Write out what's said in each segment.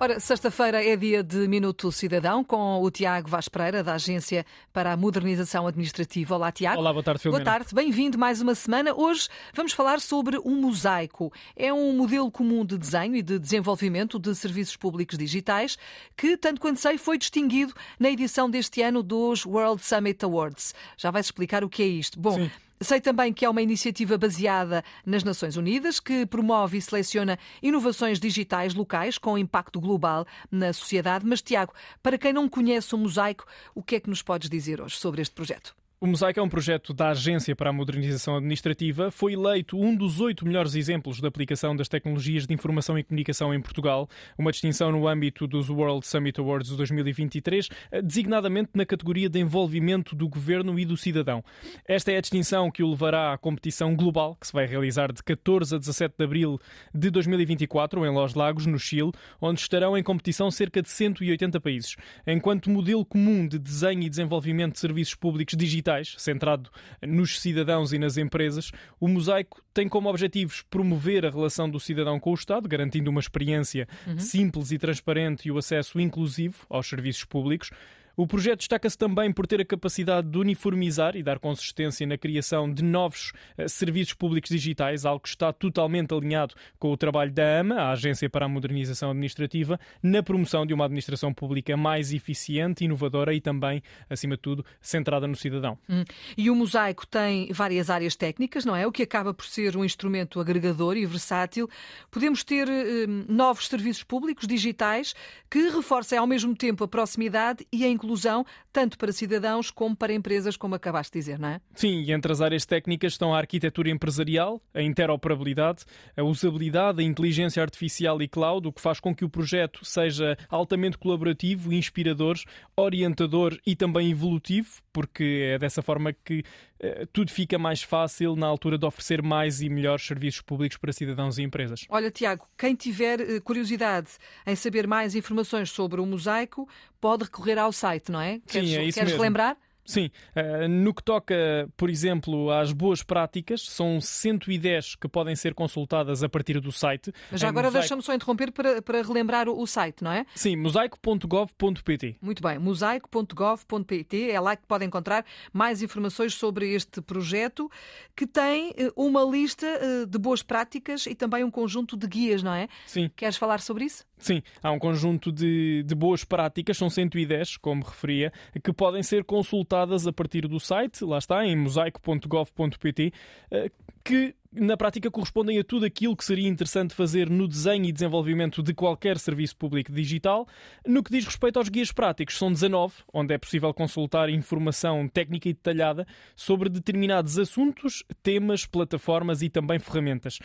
Ora, sexta-feira é dia de Minuto Cidadão com o Tiago Vaz Pereira, da Agência para a Modernização Administrativa. Olá, Tiago. Olá, boa tarde, Filomena. Boa tarde, bem-vindo mais uma semana. Hoje vamos falar sobre um mosaico. É um modelo comum de desenho e de desenvolvimento de serviços públicos digitais que, tanto quanto sei, foi distinguido na edição deste ano dos World Summit Awards. Já vais explicar o que é isto. Bom, Sim. Sei também que é uma iniciativa baseada nas Nações Unidas que promove e seleciona inovações digitais locais com impacto global na sociedade. Mas, Tiago, para quem não conhece o Mosaico, o que é que nos podes dizer hoje sobre este projeto? O Mosaico é um projeto da Agência para a Modernização Administrativa. Foi eleito um dos oito melhores exemplos da aplicação das tecnologias de informação e comunicação em Portugal, uma distinção no âmbito dos World Summit Awards 2023, designadamente na categoria de envolvimento do governo e do cidadão. Esta é a distinção que o levará à competição global, que se vai realizar de 14 a 17 de abril de 2024 em Los Lagos, no Chile, onde estarão em competição cerca de 180 países. Enquanto modelo comum de desenho e desenvolvimento de serviços públicos digitais, digitais, centrado nos cidadãos e nas empresas, o Mosaico tem como objetivos promover a relação do cidadão com o Estado, garantindo uma experiência uhum. simples e transparente e o acesso inclusivo aos serviços públicos. O projeto destaca-se também por ter a capacidade de uniformizar e dar consistência na criação de novos uh, serviços públicos digitais, algo que está totalmente alinhado com o trabalho da AMA, a Agência para a Modernização Administrativa, na promoção de uma administração pública mais eficiente, inovadora e também, acima de tudo, centrada no cidadão. Hum. E o Mosaico tem várias áreas técnicas, não é? O que acaba por ser um instrumento agregador e versátil. Podemos ter uh, novos serviços públicos digitais que reforcem ao mesmo tempo a proximidade e a inclusão inclusão, tanto para cidadãos como para empresas, como acabaste de dizer, não é? Sim, e entre as áreas técnicas estão a arquitetura empresarial, a interoperabilidade, a usabilidade, a inteligência artificial e cloud, o que faz com que o projeto seja altamente colaborativo, inspirador, orientador e também evolutivo, porque é dessa forma que eh, tudo fica mais fácil na altura de oferecer mais e melhores serviços públicos para cidadãos e empresas. Olha, Tiago, quem tiver eh, curiosidade em saber mais informações sobre o mosaico, pode recorrer ao site, não é? Sim, queres, é isso queres mesmo. lembrar? Sim, uh, no que toca, por exemplo, às boas práticas, são 110 que podem ser consultadas a partir do site. Mas já agora mosaico... deixa-me só interromper para, para relembrar o, o, site, não é? Sim, mosaico.gov.pt. Muito bem, mosaico.gov.pt é lá que pode encontrar mais informações sobre este projeto que tem uh, uma lista uh, de boas práticas e também um conjunto de guias, não é? Sim. Queres falar sobre isso? Sim, há um conjunto de, de boas práticas, são 110, como referia, que podem ser consultadas a partir do site, lá está, em mosaico.gov.pt, eh, que na prática correspondem a tudo aquilo que seria interessante fazer no desenho e desenvolvimento de qualquer serviço público digital. No que diz respeito aos guias práticos, são 19, onde é possível consultar informação técnica e detalhada sobre determinados assuntos, temas, plataformas e também ferramentas.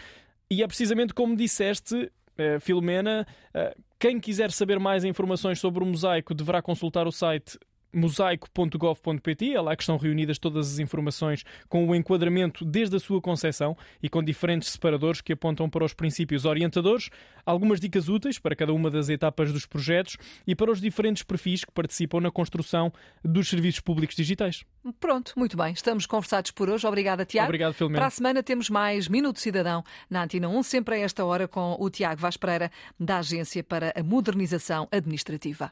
E é precisamente como disseste, uh, Filomena. Uh, quem quiser saber mais informações sobre o mosaico deverá consultar o site mosaico.gov.pt, é lá que estão reunidas todas as informações com o enquadramento desde a sua concepção e com diferentes separadores que apontam para os princípios orientadores, algumas dicas úteis para cada uma das etapas dos projetos e para os diferentes perfis que participam na construção dos serviços públicos digitais. Pronto, muito bem. Estamos conversados por hoje. Obrigada, Tiago. Obrigado, Filomena. Para a semana temos mais Minuto Cidadão na Antina 1, sempre a esta hora com o Tiago Vaz Pereira, da Agência para a Modernização Administrativa.